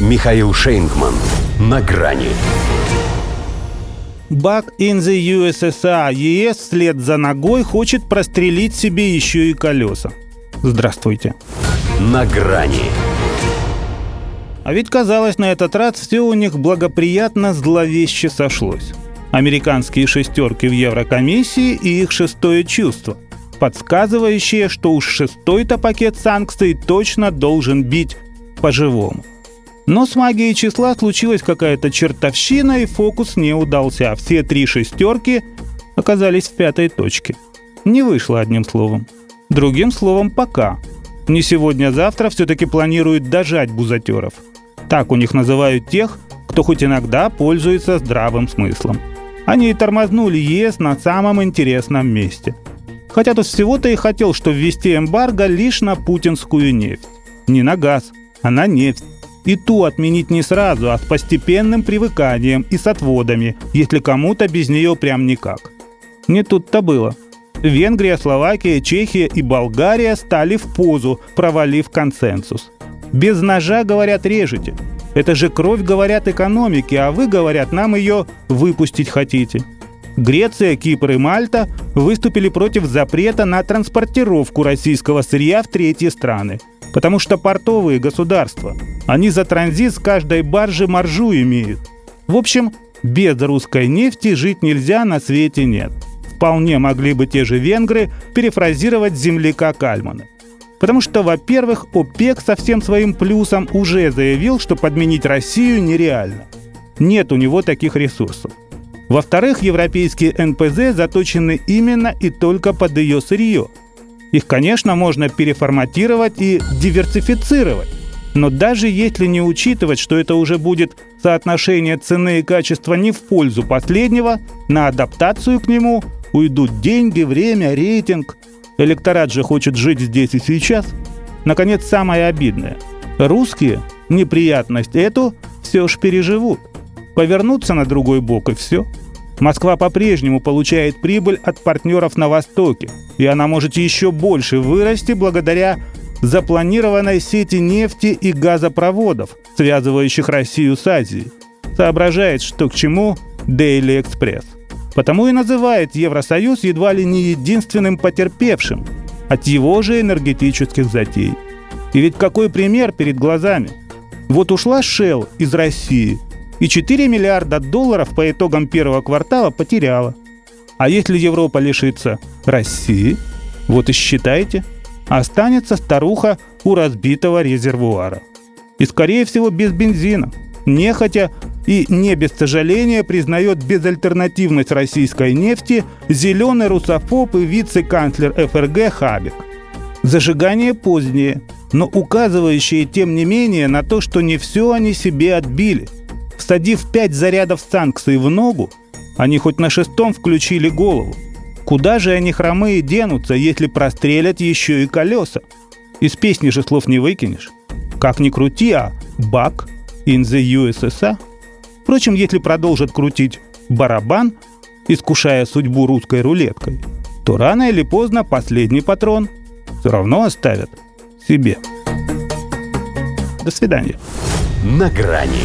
Михаил Шейнгман. На грани. Back in the USSR ЕС вслед за ногой хочет прострелить себе еще и колеса. Здравствуйте. На грани. А ведь казалось, на этот раз все у них благоприятно зловеще сошлось. Американские шестерки в Еврокомиссии и их шестое чувство, подсказывающее, что уж шестой-то пакет санкций точно должен бить по-живому. Но с магией числа случилась какая-то чертовщина, и фокус не удался. Все три шестерки оказались в пятой точке. Не вышло одним словом. Другим словом, пока. Не сегодня, а завтра все-таки планируют дожать бузатеров. Так у них называют тех, кто хоть иногда пользуется здравым смыслом. Они и тормознули ЕС на самом интересном месте. Хотя тут всего-то и хотел, что ввести эмбарго лишь на путинскую нефть. Не на газ, а на нефть. И ту отменить не сразу, а с постепенным привыканием и с отводами, если кому-то без нее прям никак. Не тут-то было. Венгрия, Словакия, Чехия и Болгария стали в позу, провалив консенсус. Без ножа, говорят, режете. Это же кровь, говорят, экономики, а вы, говорят, нам ее выпустить хотите. Греция, Кипр и Мальта выступили против запрета на транспортировку российского сырья в третьи страны. Потому что портовые государства, они за транзит с каждой баржи маржу имеют. В общем, без русской нефти жить нельзя, на свете нет. Вполне могли бы те же венгры перефразировать земляка Кальмана. Потому что, во-первых, ОПЕК со всем своим плюсом уже заявил, что подменить Россию нереально. Нет у него таких ресурсов. Во-вторых, европейские НПЗ заточены именно и только под ее сырье – их, конечно, можно переформатировать и диверсифицировать. Но даже если не учитывать, что это уже будет соотношение цены и качества не в пользу последнего, на адаптацию к нему уйдут деньги, время, рейтинг. Электорат же хочет жить здесь и сейчас. Наконец, самое обидное. Русские неприятность эту все ж переживут. Повернуться на другой бок и все – Москва по-прежнему получает прибыль от партнеров на Востоке, и она может еще больше вырасти благодаря запланированной сети нефти и газопроводов, связывающих Россию с Азией. Соображает, что к чему Daily Express. Потому и называет Евросоюз едва ли не единственным потерпевшим от его же энергетических затей. И ведь какой пример перед глазами? Вот ушла Shell из России – и 4 миллиарда долларов по итогам первого квартала потеряла. А если Европа лишится России, вот и считайте, останется старуха у разбитого резервуара. И, скорее всего, без бензина, нехотя и не без сожаления признает безальтернативность российской нефти зеленый русофоб и вице-канцлер ФРГ Хабик. Зажигание позднее, но указывающее тем не менее на то, что не все они себе отбили – Всадив пять зарядов санкций в ногу, они хоть на шестом включили голову. Куда же они хромые денутся, если прострелят еще и колеса? Из песни же слов не выкинешь. Как ни крути, а «Back in the USSR». Впрочем, если продолжат крутить барабан, искушая судьбу русской рулеткой, то рано или поздно последний патрон все равно оставят себе. До свидания. На грани